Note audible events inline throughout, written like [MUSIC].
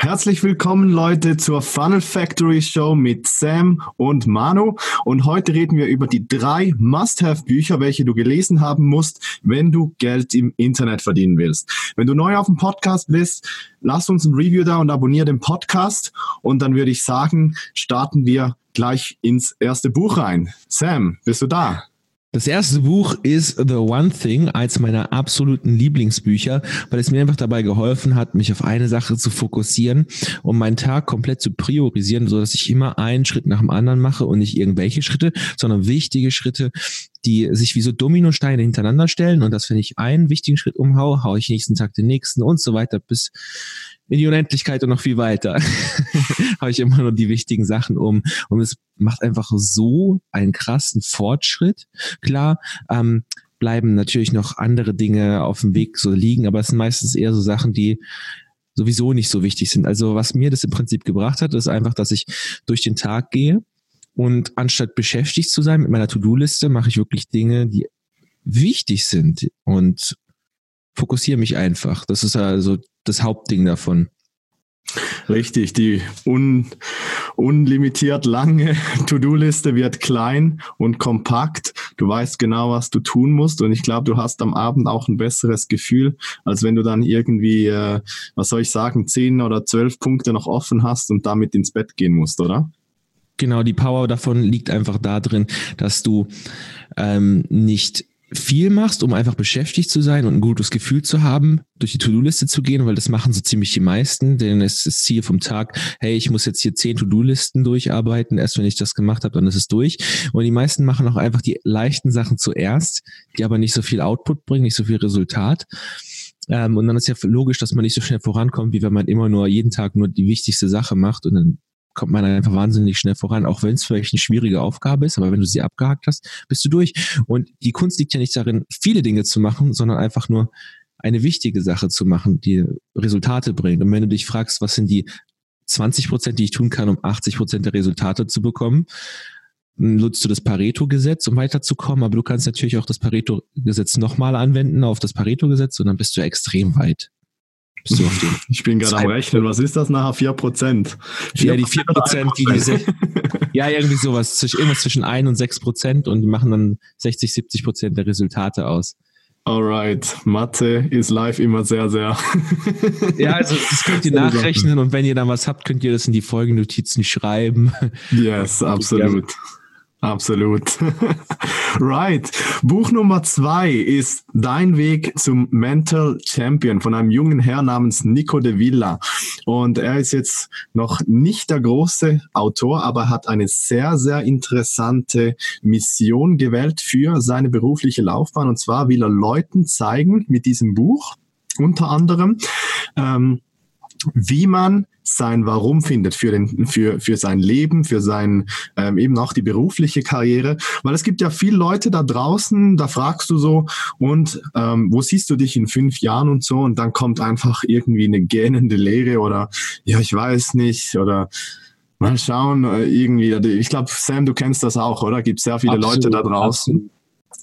Herzlich willkommen Leute zur Funnel Factory Show mit Sam und Manu. Und heute reden wir über die drei Must-Have-Bücher, welche du gelesen haben musst, wenn du Geld im Internet verdienen willst. Wenn du neu auf dem Podcast bist, lass uns ein Review da und abonniere den Podcast. Und dann würde ich sagen, starten wir gleich ins erste Buch rein. Sam, bist du da? Das erste Buch ist The One Thing, eins meiner absoluten Lieblingsbücher, weil es mir einfach dabei geholfen hat, mich auf eine Sache zu fokussieren und meinen Tag komplett zu priorisieren, so dass ich immer einen Schritt nach dem anderen mache und nicht irgendwelche Schritte, sondern wichtige Schritte, die sich wie so Dominosteine hintereinander stellen. Und dass wenn ich einen wichtigen Schritt umhau, haue ich nächsten Tag den nächsten und so weiter bis in die Unendlichkeit und noch viel weiter. [LAUGHS] Habe ich immer nur die wichtigen Sachen um. Und es macht einfach so einen krassen Fortschritt. Klar, ähm, bleiben natürlich noch andere Dinge auf dem Weg so liegen, aber es sind meistens eher so Sachen, die sowieso nicht so wichtig sind. Also was mir das im Prinzip gebracht hat, ist einfach, dass ich durch den Tag gehe und anstatt beschäftigt zu sein mit meiner To-Do-Liste, mache ich wirklich Dinge, die wichtig sind und fokussiere mich einfach. Das ist also das Hauptding davon. Richtig, die un, unlimitiert lange [LAUGHS] To-Do-Liste wird klein und kompakt. Du weißt genau, was du tun musst und ich glaube, du hast am Abend auch ein besseres Gefühl, als wenn du dann irgendwie, äh, was soll ich sagen, zehn oder zwölf Punkte noch offen hast und damit ins Bett gehen musst, oder? Genau, die Power davon liegt einfach da drin, dass du ähm, nicht viel machst, um einfach beschäftigt zu sein und ein gutes Gefühl zu haben, durch die To-Do-Liste zu gehen, weil das machen so ziemlich die meisten, denn es ist Ziel vom Tag, hey, ich muss jetzt hier zehn To-Do-Listen durcharbeiten, erst wenn ich das gemacht habe, dann ist es durch. Und die meisten machen auch einfach die leichten Sachen zuerst, die aber nicht so viel Output bringen, nicht so viel Resultat. Ähm, und dann ist ja logisch, dass man nicht so schnell vorankommt, wie wenn man immer nur jeden Tag nur die wichtigste Sache macht und dann kommt man einfach wahnsinnig schnell voran, auch wenn es vielleicht eine schwierige Aufgabe ist, aber wenn du sie abgehakt hast, bist du durch. Und die Kunst liegt ja nicht darin, viele Dinge zu machen, sondern einfach nur eine wichtige Sache zu machen, die Resultate bringt. Und wenn du dich fragst, was sind die 20 Prozent, die ich tun kann, um 80 Prozent der Resultate zu bekommen, nutzt du das Pareto-Gesetz, um weiterzukommen, aber du kannst natürlich auch das Pareto-Gesetz nochmal anwenden auf das Pareto-Gesetz und dann bist du extrem weit. Bist du auf den ich bin gerade am Rechnen. Was ist das nachher? 4 Prozent? Ja, die 4 Prozent, die diese, [LAUGHS] ja, irgendwie sowas, irgendwas zwischen 1 und 6 Prozent und die machen dann 60, 70 Prozent der Resultate aus. Alright, Mathe ist live immer sehr, sehr. [LAUGHS] ja, also das könnt ihr nachrechnen und wenn ihr dann was habt, könnt ihr das in die Folgennotizen schreiben. Yes, absolut. Absolut. [LAUGHS] right. Buch Nummer zwei ist Dein Weg zum Mental Champion von einem jungen Herr namens Nico de Villa. Und er ist jetzt noch nicht der große Autor, aber hat eine sehr, sehr interessante Mission gewählt für seine berufliche Laufbahn. Und zwar will er Leuten zeigen mit diesem Buch, unter anderem, ähm, wie man sein Warum findet für, den, für, für sein Leben, für sein ähm, eben auch die berufliche Karriere. Weil es gibt ja viele Leute da draußen, da fragst du so, und ähm, wo siehst du dich in fünf Jahren und so, und dann kommt einfach irgendwie eine gähnende Lehre oder ja, ich weiß nicht, oder mal schauen, äh, irgendwie. Ich glaube, Sam, du kennst das auch, oder? Gibt sehr viele absolut, Leute da draußen. Absolut.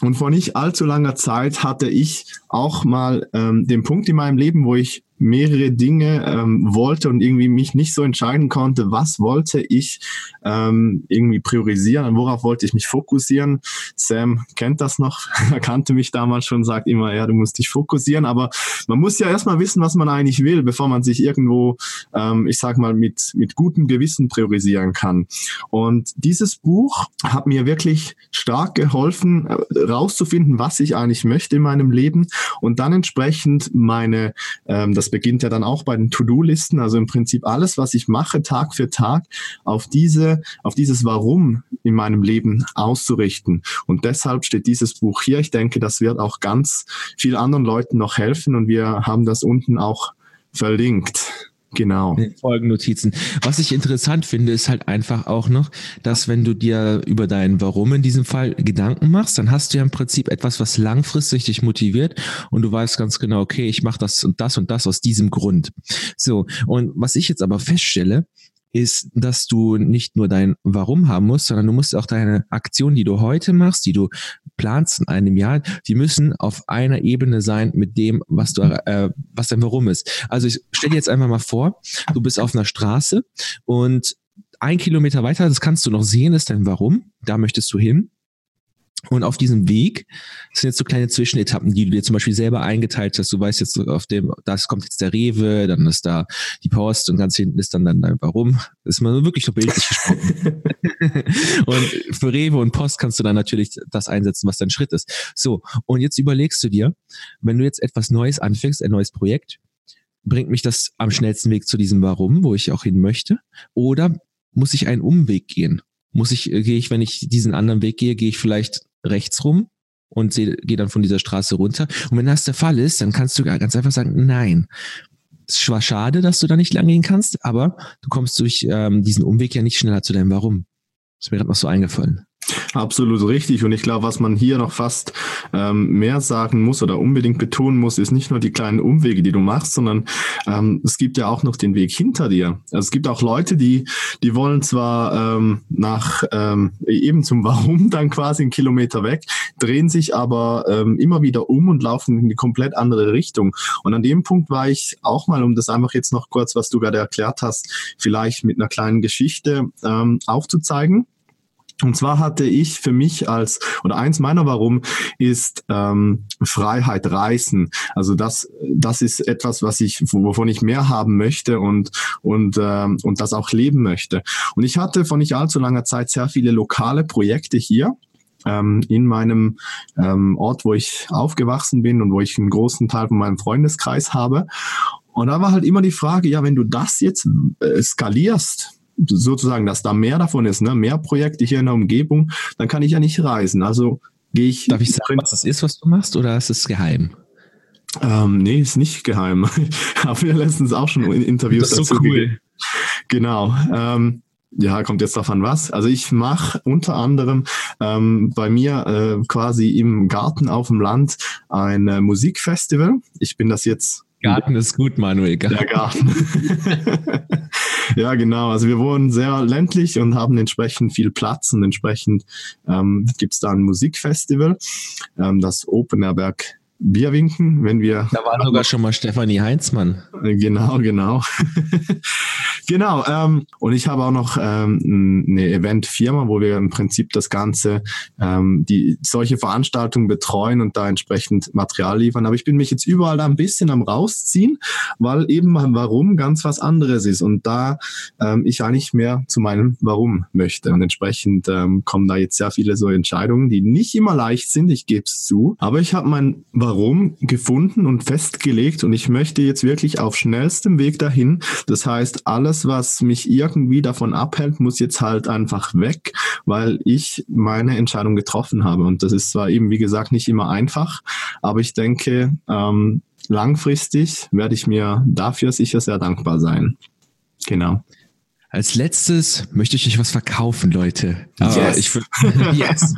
Und vor nicht allzu langer Zeit hatte ich auch mal ähm, den Punkt in meinem Leben, wo ich mehrere Dinge ähm, wollte und irgendwie mich nicht so entscheiden konnte, was wollte ich ähm, irgendwie priorisieren worauf wollte ich mich fokussieren. Sam kennt das noch, [LAUGHS] er kannte mich damals schon, sagt immer, ja, du musst dich fokussieren, aber man muss ja erstmal wissen, was man eigentlich will, bevor man sich irgendwo, ähm, ich sag mal, mit, mit gutem Gewissen priorisieren kann. Und dieses Buch hat mir wirklich stark geholfen, äh, rauszufinden, was ich eigentlich möchte in meinem Leben und dann entsprechend meine, ähm, das beginnt ja dann auch bei den To-Do-Listen, also im Prinzip alles, was ich mache Tag für Tag, auf diese, auf dieses Warum in meinem Leben auszurichten. Und deshalb steht dieses Buch hier. Ich denke, das wird auch ganz vielen anderen Leuten noch helfen und wir haben das unten auch verlinkt. Genau. In den Folgennotizen. Was ich interessant finde, ist halt einfach auch noch, dass wenn du dir über dein Warum in diesem Fall Gedanken machst, dann hast du ja im Prinzip etwas, was langfristig dich motiviert und du weißt ganz genau, okay, ich mache das und das und das aus diesem Grund. So, und was ich jetzt aber feststelle, ist, dass du nicht nur dein Warum haben musst, sondern du musst auch deine Aktionen, die du heute machst, die du planst in einem Jahr, die müssen auf einer Ebene sein mit dem, was du, äh, was dein Warum ist. Also ich stell dir jetzt einfach mal vor, du bist auf einer Straße und ein Kilometer weiter, das kannst du noch sehen, ist dein Warum. Da möchtest du hin. Und auf diesem Weg sind jetzt so kleine Zwischenetappen, die du dir zum Beispiel selber eingeteilt hast. Du weißt jetzt auf dem, das kommt jetzt der Rewe, dann ist da die Post und ganz hinten ist dann dann dein Warum. Das ist mal wirklich so bildlich gesprochen. [LAUGHS] und für Rewe und Post kannst du dann natürlich das einsetzen, was dein Schritt ist. So. Und jetzt überlegst du dir, wenn du jetzt etwas Neues anfängst, ein neues Projekt, bringt mich das am schnellsten Weg zu diesem Warum, wo ich auch hin möchte? Oder muss ich einen Umweg gehen? Muss ich, gehe ich, wenn ich diesen anderen Weg gehe, gehe ich vielleicht rechts rum und gehe dann von dieser Straße runter. Und wenn das der Fall ist, dann kannst du ganz einfach sagen, nein. Es war schade, dass du da nicht lang gehen kannst, aber du kommst durch ähm, diesen Umweg ja nicht schneller zu deinem Warum. Das ist mir gerade noch so eingefallen. Absolut richtig. Und ich glaube, was man hier noch fast ähm, mehr sagen muss oder unbedingt betonen muss, ist nicht nur die kleinen Umwege, die du machst, sondern ähm, es gibt ja auch noch den Weg hinter dir. Also es gibt auch Leute, die, die wollen zwar ähm, nach ähm, eben zum Warum [LAUGHS] dann quasi einen Kilometer weg, drehen sich aber ähm, immer wieder um und laufen in eine komplett andere Richtung. Und an dem Punkt war ich auch mal, um das einfach jetzt noch kurz, was du gerade erklärt hast, vielleicht mit einer kleinen Geschichte ähm, aufzuzeigen. Und zwar hatte ich für mich als, oder eins meiner Warum ist ähm, Freiheit reisen. Also das, das ist etwas, was ich, wovon ich mehr haben möchte und, und, ähm, und das auch leben möchte. Und ich hatte vor nicht allzu langer Zeit sehr viele lokale Projekte hier ähm, in meinem ähm, Ort, wo ich aufgewachsen bin und wo ich einen großen Teil von meinem Freundeskreis habe. Und da war halt immer die Frage, ja, wenn du das jetzt äh, skalierst, sozusagen, dass da mehr davon ist, ne? mehr Projekte hier in der Umgebung, dann kann ich ja nicht reisen. Also gehe ich. Darf ich sagen, was das ist, was du machst, oder ist es geheim? Ähm, nee, ist nicht geheim. [LAUGHS] Haben wir letztens auch schon Interviews das ist so cool. Gegeben. Genau. Ähm, ja, kommt jetzt davon was. Also ich mache unter anderem ähm, bei mir äh, quasi im Garten auf dem Land ein äh, Musikfestival. Ich bin das jetzt. Garten ist gut, Manuel. Garten. Der Garten. [LAUGHS] [LAUGHS] [LAUGHS] ja, genau. Also wir wohnen sehr ländlich und haben entsprechend viel Platz und entsprechend ähm, gibt es da ein Musikfestival, ähm, das Open Airberg Bierwinken, wenn wir. Da war sogar schon mal Stefanie Heinzmann. Genau, genau. [LAUGHS] genau. Ähm, und ich habe auch noch ähm, eine Eventfirma, wo wir im Prinzip das Ganze, ähm, die solche Veranstaltungen betreuen und da entsprechend Material liefern. Aber ich bin mich jetzt überall da ein bisschen am rausziehen, weil eben mein Warum ganz was anderes ist und da ähm, ich eigentlich mehr zu meinem Warum möchte. Und entsprechend ähm, kommen da jetzt sehr viele so Entscheidungen, die nicht immer leicht sind, ich gebe es zu. Aber ich habe mein Warum Warum gefunden und festgelegt und ich möchte jetzt wirklich auf schnellstem Weg dahin. Das heißt, alles, was mich irgendwie davon abhält, muss jetzt halt einfach weg, weil ich meine Entscheidung getroffen habe. Und das ist zwar eben, wie gesagt, nicht immer einfach, aber ich denke, ähm, langfristig werde ich mir dafür sicher sehr dankbar sein. Genau. Als letztes möchte ich euch was verkaufen, Leute. Yes. Ich, [LAUGHS] yes.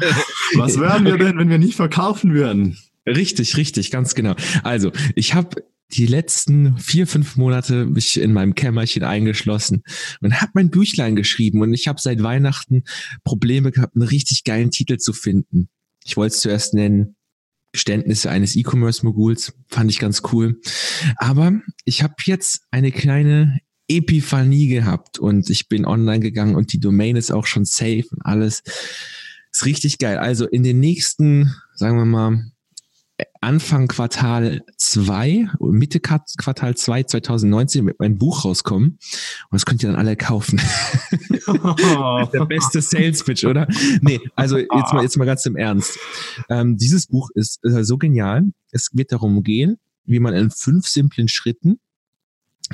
was wären wir denn, wenn wir nicht verkaufen würden? Richtig, richtig, ganz genau. Also, ich habe die letzten vier, fünf Monate mich in meinem Kämmerchen eingeschlossen und habe mein Büchlein geschrieben und ich habe seit Weihnachten Probleme gehabt, einen richtig geilen Titel zu finden. Ich wollte es zuerst nennen Geständnisse eines E-Commerce-Moguls, fand ich ganz cool. Aber ich habe jetzt eine kleine Epiphanie gehabt und ich bin online gegangen und die Domain ist auch schon safe und alles. Ist richtig geil. Also in den nächsten, sagen wir mal, Anfang Quartal 2, Mitte Quartal 2 2019 mit meinem Buch rauskommen. Und das könnt ihr dann alle kaufen. Oh. [LAUGHS] Der beste Sales Pitch, oder? Nee, also jetzt mal, jetzt mal ganz im Ernst. Ähm, dieses Buch ist äh, so genial. Es wird darum gehen, wie man in fünf simplen Schritten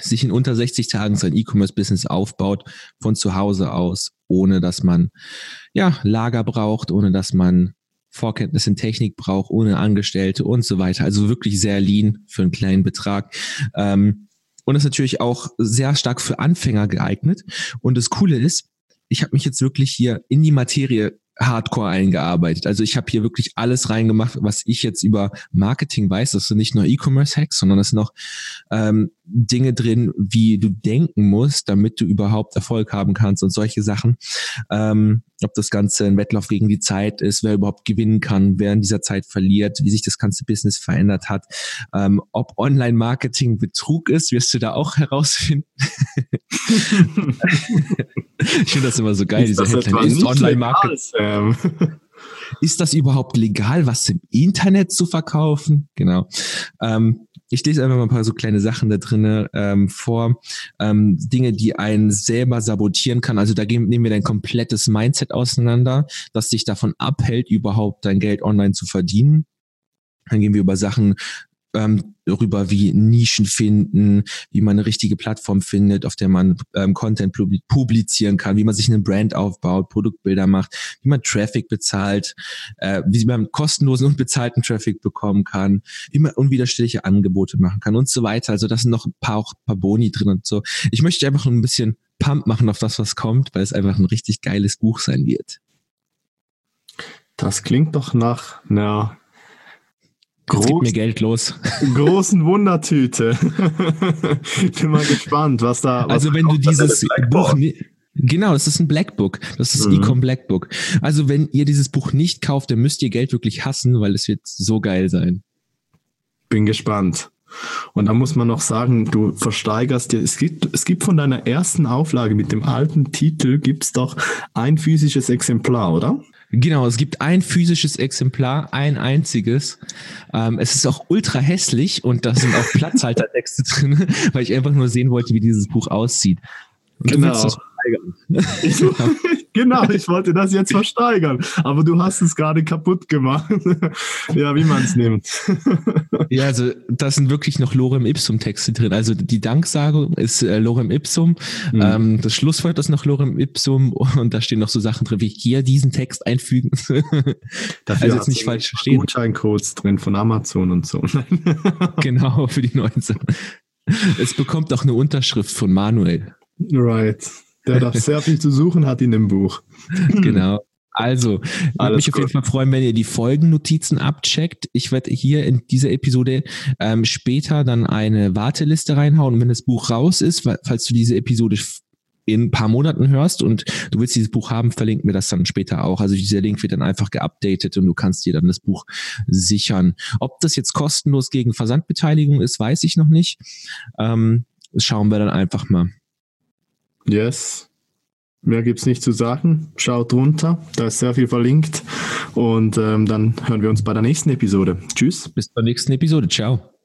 sich in unter 60 Tagen sein E-Commerce-Business aufbaut, von zu Hause aus, ohne dass man ja Lager braucht, ohne dass man Vorkenntnisse in Technik braucht, ohne Angestellte und so weiter. Also wirklich sehr lean für einen kleinen Betrag. Ähm, und ist natürlich auch sehr stark für Anfänger geeignet. Und das Coole ist, ich habe mich jetzt wirklich hier in die Materie hardcore eingearbeitet. Also ich habe hier wirklich alles reingemacht, was ich jetzt über Marketing weiß. Das sind nicht nur E-Commerce-Hacks, sondern es sind noch ähm, Dinge drin, wie du denken musst, damit du überhaupt Erfolg haben kannst und solche Sachen. Ähm, ob das Ganze ein Wettlauf gegen die Zeit ist, wer überhaupt gewinnen kann, wer in dieser Zeit verliert, wie sich das ganze Business verändert hat, ähm, ob Online-Marketing Betrug ist, wirst du da auch [LAUGHS] herausfinden. [LAUGHS] ich finde das immer so geil, ist diese Headline. Ist Online-Marketing. [LAUGHS] Ist das überhaupt legal, was im Internet zu verkaufen? Genau. Ähm, ich lese einfach mal ein paar so kleine Sachen da drinnen ähm, vor. Ähm, Dinge, die einen selber sabotieren kann. Also da nehmen wir dein komplettes Mindset auseinander, das dich davon abhält, überhaupt dein Geld online zu verdienen. Dann gehen wir über Sachen ähm, darüber, wie Nischen finden, wie man eine richtige Plattform findet, auf der man ähm, Content publizieren kann, wie man sich einen Brand aufbaut, Produktbilder macht, wie man Traffic bezahlt, äh, wie man kostenlosen und bezahlten Traffic bekommen kann, wie man unwiderstehliche Angebote machen kann und so weiter. Also das sind noch ein paar, auch ein paar Boni drin und so. Ich möchte einfach ein bisschen Pump machen auf das, was kommt, weil es einfach ein richtig geiles Buch sein wird. Das klingt doch nach einer Groß, gibt mir Geld los. [LAUGHS] Großen Wundertüte. [LAUGHS] Bin mal gespannt, was da. Was also wenn du dieses Buch, genau, das ist ein Blackbook. Das ist mhm. Ecom Blackbook. Also wenn ihr dieses Buch nicht kauft, dann müsst ihr Geld wirklich hassen, weil es wird so geil sein. Bin gespannt. Und da muss man noch sagen, du versteigerst dir, es gibt, es gibt von deiner ersten Auflage mit dem alten Titel, gibt's doch ein physisches Exemplar, oder? Genau, es gibt ein physisches Exemplar, ein einziges. Ähm, es ist auch ultra hässlich und da sind auch [LAUGHS] Platzhaltertexte drin, weil ich einfach nur sehen wollte, wie dieses Buch aussieht. Und genau. Ich, [LAUGHS] genau, ich wollte das jetzt versteigern, aber du hast es gerade kaputt gemacht. [LAUGHS] ja, wie man es nimmt. [LAUGHS] ja, also da sind wirklich noch Lorem Ipsum Texte drin. Also die Danksagung ist äh, Lorem Ipsum, mhm. ähm, das Schlusswort ist noch Lorem Ipsum [LAUGHS] und da stehen noch so Sachen drin wie hier diesen Text einfügen. Dafür also jetzt nicht falsch verstehen. Gutscheincodes drin von Amazon und so. genau, für die 19. Es bekommt auch eine Unterschrift von Manuel. Right. Der darf sehr viel zu suchen hat in dem Buch. [LAUGHS] Genau. Also, würde mich auf jeden Fall freuen, wenn ihr die Folgennotizen abcheckt. Ich werde hier in dieser Episode ähm, später dann eine Warteliste reinhauen. wenn das Buch raus ist, falls du diese Episode in ein paar Monaten hörst und du willst dieses Buch haben, verlinken wir das dann später auch. Also dieser Link wird dann einfach geupdatet und du kannst dir dann das Buch sichern. Ob das jetzt kostenlos gegen Versandbeteiligung ist, weiß ich noch nicht. Ähm, schauen wir dann einfach mal. Yes. Mehr gibt es nicht zu sagen. Schaut runter, da ist sehr viel verlinkt. Und ähm, dann hören wir uns bei der nächsten Episode. Tschüss. Bis zur nächsten Episode. Ciao.